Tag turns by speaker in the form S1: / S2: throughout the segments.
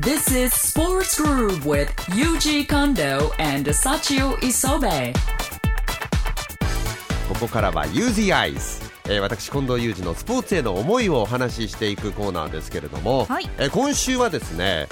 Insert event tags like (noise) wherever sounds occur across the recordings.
S1: This is Sports Groove with Yuji Kondo and Sachio Isobe.
S2: ここからは u z i Eyes えー私近藤裕二のスポーツへの思いをお話ししていくコーナーですけれども、
S3: はい。
S2: えー今週はですね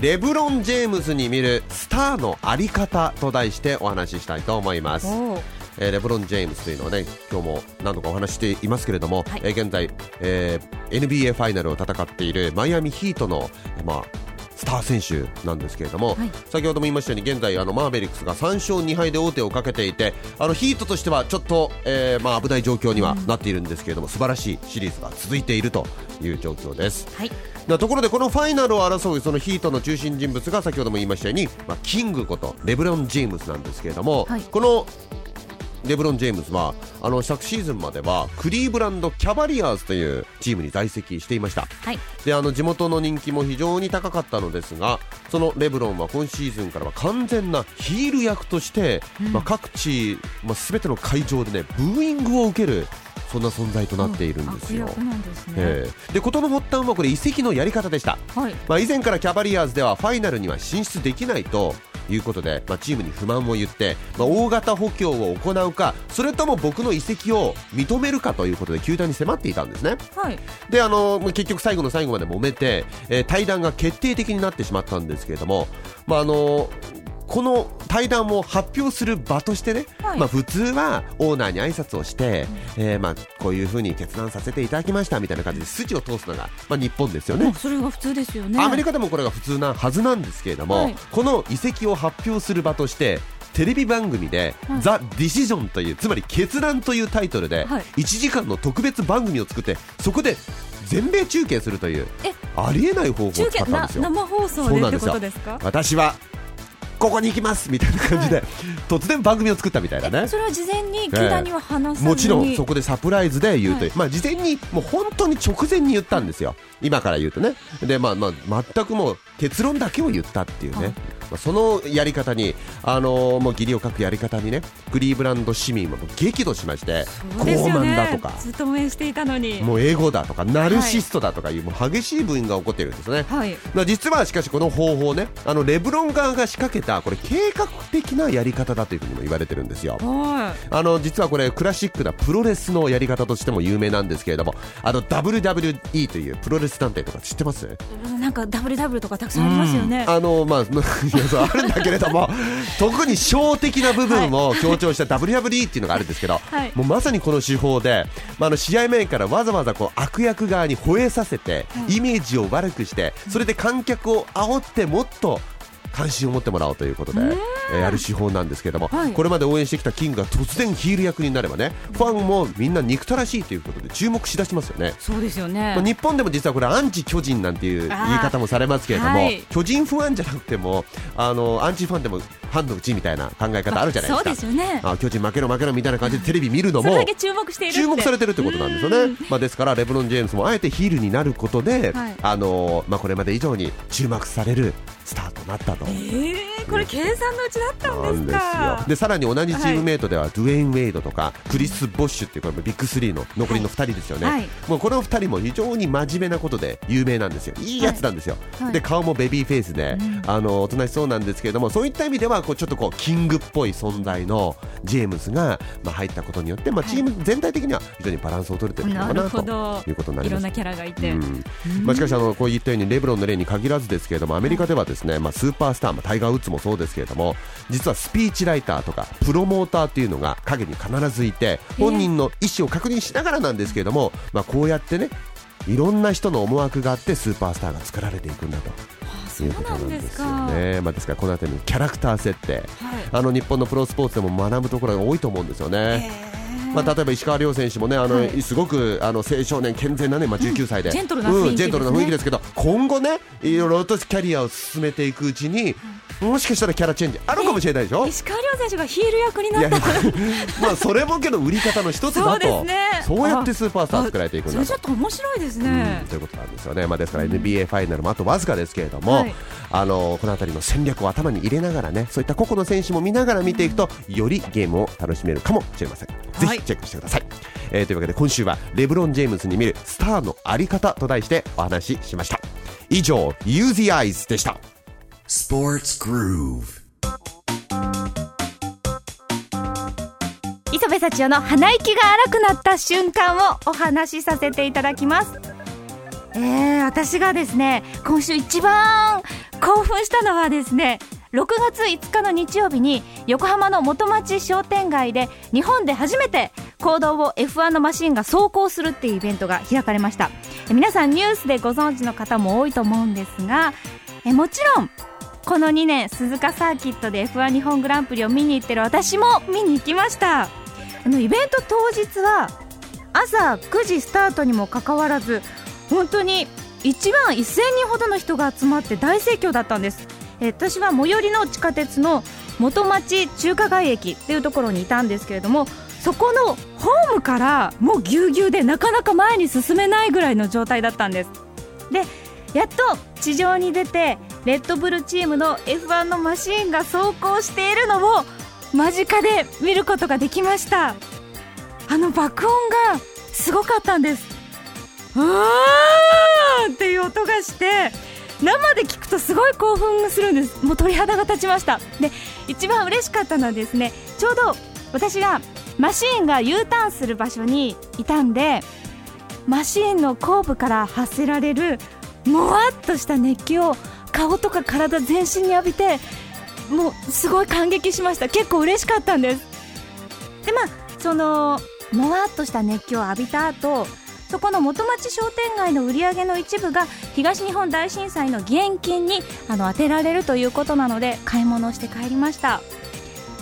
S2: レブロン・ジェームズに見るスターのあり方と題してお話ししたいと思います、えーレブロン・ジェームズというのはね今日も何度かお話ししていますけれども、
S3: はい。
S2: えー現在、えー NBA ファイナルを戦っているマイアミヒートの、えーまあ、スター選手なんですけれども、
S3: はい。
S2: 先ほども言いましたように現在あのマーベリックスが3勝2敗で王手をかけていてあのヒートとしてはちょっと、えーまあ、危ない状況にはなっているんですけれども、素晴らしいシリーズが続いているという状況です。
S3: はい。
S2: なところでこのファイナルを争うそのヒートの中心人物が先ほども言いましたように、まあ、キングことレブロン・ジェームズなんですけれども、
S3: はい。
S2: このレブロン・ジェームズはあの昨シーズンまではクリーブランド・キャバリアーズというチームに在籍していました。
S3: はい。
S2: であの地元の人気も非常に高かったのですがそのレブロンは今シーズンからは完全なヒール役として、まあ、各地、まあ、全ての会場でねブーイングを受けるそんな存在となっているんですよ。
S3: 悪役なんですね、
S2: ええ。で事の発端はこれ移籍のやり方でした、
S3: はい。
S2: まあ、以前からキャバリアーズではファイナルには進出できないということで、まあ、チームに不満を言って、まあ、大型補強を行うかそれとも僕の移籍を認めるかということで球団に迫っていたんですね。
S3: はい。
S2: であの結局最後の最後まで揉めて、えー対談が決定的になってしまったんですけれども、まああのこの対談を発表する場としてね、
S3: はい。
S2: まあ、普通はオーナーに挨拶をして、えーまあ、こういうふうに決断させていただきましたみたいな感じで筋を通すのが、まあ、日本ですよね。
S3: それが普通ですよね。
S2: アメリカでもこれが普通なはずなんですけれども、
S3: はい。
S2: この移籍を発表する場としてテレビ番組で「
S3: はい。
S2: ザ・ディシジョン」というつまり決断というタイトルで
S3: はい。
S2: 1時間の特別番組を作ってそこで全米中継するという
S3: え
S2: ありえない方法を使ったんですよ。
S3: 生放送でってことですか？
S2: 私はここに行きますみたいな感じで、突然番組を作ったみたいなね。
S3: それは事前に球団には話さずに、
S2: もちろんそこでサプライズで言うという、まあ事前にもう本当に直前に言ったんですよ、今から言うとね、でまあまあ全くもう結論だけを言ったっていうね、
S3: はい
S2: まあ、そのやり方に、あのーもう義理を書くやり方にね、クリーブランド市民は激怒しまして、
S3: そうです
S2: 傲慢だとか。
S3: ずっと応援していたのに。
S2: もうエゴだとかナルシストだとかいうもう激しい部員が起こっているんですね。
S3: はい。
S2: まあ実はしかしこの方法ねあのレブロン側が仕掛けたこれ計画的なやり方だというふうにも言われてるんですよ。
S3: は
S2: あの実はこれクラシックなプロレスのやり方としても有名なんですけれどもあの WWE というプロレス団体とか知ってます？
S3: いなんか WW とかたくさんありますよね、
S2: あのまあいやそうあるんだけれども (laughs) 特に小的な部分を強調した WWE っていうのがあるんですけど、
S3: はい。
S2: もうまさにこの手法で、まあ、あの試合前からわざわざこう悪役側に吠えさせて、イメージを悪くしてそれで観客を煽ってもっと関心を持ってもらおうということで、え。ーやる手法なんですけども、
S3: はい。
S2: これまで応援してきたキングが突然ヒール役になればねファンもみんな憎たらしいということで注目しだしますよね。
S3: そうですよね。
S2: まあ日本でも実はこれアンチ巨人なんていう言い方もされますけれども、
S3: はい。
S2: 巨人ファンじゃなくてもあのアンチファンでもファンのうちみたいな考え方あるじゃないですか、
S3: そうですよね。
S2: あ巨人負けろ負けろみたいな感じでテレビ見るのも
S3: 注目している
S2: 注目されてるってことなんですよね、まあ、ですからレブロン・ジェームスもあえてヒールになることで、
S3: はい。
S2: あのまあ、これまで以上に注目されるスターとなったと。
S3: えー、これ計算のうちだった
S2: なんです
S3: か
S2: よ。でさらに同じチームメイトでは、ドゥェイン・ウェイドとかクリス・ボッシュっていうこれもビッグスリーの残りの2人ですよね、
S3: はい。
S2: もうこの2人も非常に真面目なことで有名なんですよ。いいやつなんですよ、
S3: はい。
S2: で顔もベビーフェイスで、あのおとなしそうなんですけれどもそういった意味ではこうちょっとこうキングっぽい存在のジェームズが、まあ、入ったことによって、まあ、チーム全体的には非常にバランスを取れてるのか
S3: な
S2: と
S3: ど。
S2: いうことになります。
S3: いろんなキャラがいて、
S2: うん。まあ、しかしあのこういったようにレブロンの例に限らずですけれどもアメリカではですね、まあ、スーパースター、まあ、タイガー・ウッズもそうですけれども実はスピーチライターとかプロモーターっていうのが陰に必ずいて本人の意思を確認しながらなんですけれども、まあ、こうやってねいろんな人の思惑があってスーパースターが作られていくんだと。いううこと
S3: な
S2: なんで
S3: すすか
S2: ね。まあ、ですからこの辺りのキャラクター設定、
S3: はい
S2: あの日本のプロスポーツでも学ぶところが多いと思うんですよね。まあ、例えば石川遼選手もね、あの、
S3: はい。
S2: すごくあの青少年健全なね、まあ、19歳で、
S3: ジェントルな雰囲気です
S2: けど、今後ね、いろいろとキャリアを進めていくうちに、もしかしたらキャラチェンジあるかもしれないでしょ？
S3: 石川遼選手がヒール役になった
S2: まあそれもけど売り方の一つだと。
S3: ね。
S2: そうやってスーパースター作られていくんだ
S3: ちょっと面白いですね。
S2: うん、ということなんですよね、まあ、ですから NBA ファイナルもあとわずかですけれども、
S3: はい。
S2: あのこの辺りの戦略を頭に入れながらねそういった個々の選手も見ながら見ていくとよりゲームを楽しめるかもしれません、
S3: はい
S2: ぜひチェックしてください、えーというわけで今週はレブロン・ジェームズに見るスターのあり方と題してお話ししました。以上 Use the Eyes でした。
S4: Sports Groove.
S3: 磯部幸男の鼻息が荒くなった瞬間をお話しさせていただきます。えー、私がですね今週一番興奮したのはですね6月5日の日曜日に横浜の元町商店街で日本で初めて公道を F1 のマシンが走行するっていうイベントが開かれました。皆さんニュースでご存知の方も多いと思うんですがえもちろんこの2年鈴鹿サーキットで F1 日本グランプリを見に行ってる私も見に行きました。あのイベント当日は朝9時スタートにもかかわらず本当に1万1000人ほどの人が集まって大盛況だったんです。私は最寄りの地下鉄の元町中華街駅っていうところにいたんですけれどもそこのホームからもうぎゅうぎゅうでなかなか前に進めないぐらいの状態だったんです。でやっと地上に出てレッドブルチームの F1 のマシーンが走行しているのを間近で見ることができました。あの爆音がすごかったんです。うわーっていう音がして生で聞くとすごい興奮するんです。もう鳥肌が立ちました。で一番嬉しかったのはですねちょうど私がマシーンが U ターンする場所にいたんでマシーンの後部から発せられるもわっとした熱気を顔とか体全身に浴びてもうすごい感激しました。結構嬉しかったんです。でまあそのもわっとした熱気を浴びた後そこの元町商店街の売り上げの一部が東日本大震災の義援金にあの当てられるということなので買い物をして帰りました。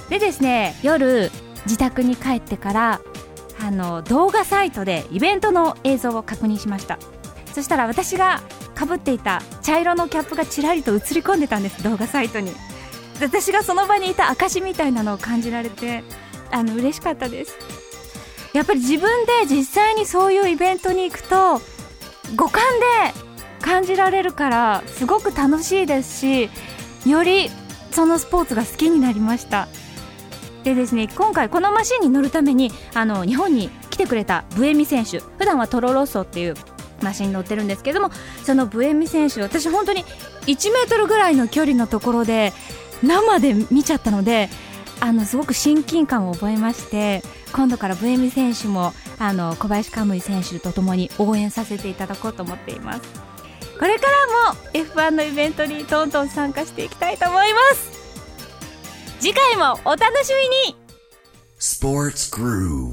S3: でですね夜自宅に帰ってからあの動画サイトでイベントの映像を確認しました。そしたら私がかぶっていた茶色のキャップがちらりと映り込んでたんです動画サイトに。私がその場にいた証みたいなのを感じられてあの嬉しかったです。やっぱり自分で実際にそういうイベントに行くと五感で感じられるからすごく楽しいですしよりそのスポーツが好きになりました。でですね今回このマシンに乗るためにあの日本に来てくれたブエミ選手普段はトロロッソっていうマシンに乗ってるんですけどもそのブエミ選手私本当に1メートルぐらいの距離のところで生で見ちゃったのであのすごく親近感を覚えまして今度からブエミ選手もあの小林カムイ選手とともに応援させていただこうと思っていますこれからも F1 のイベントにどんどん参加していきたいと思います次回もお楽しみに
S4: Sports Groove.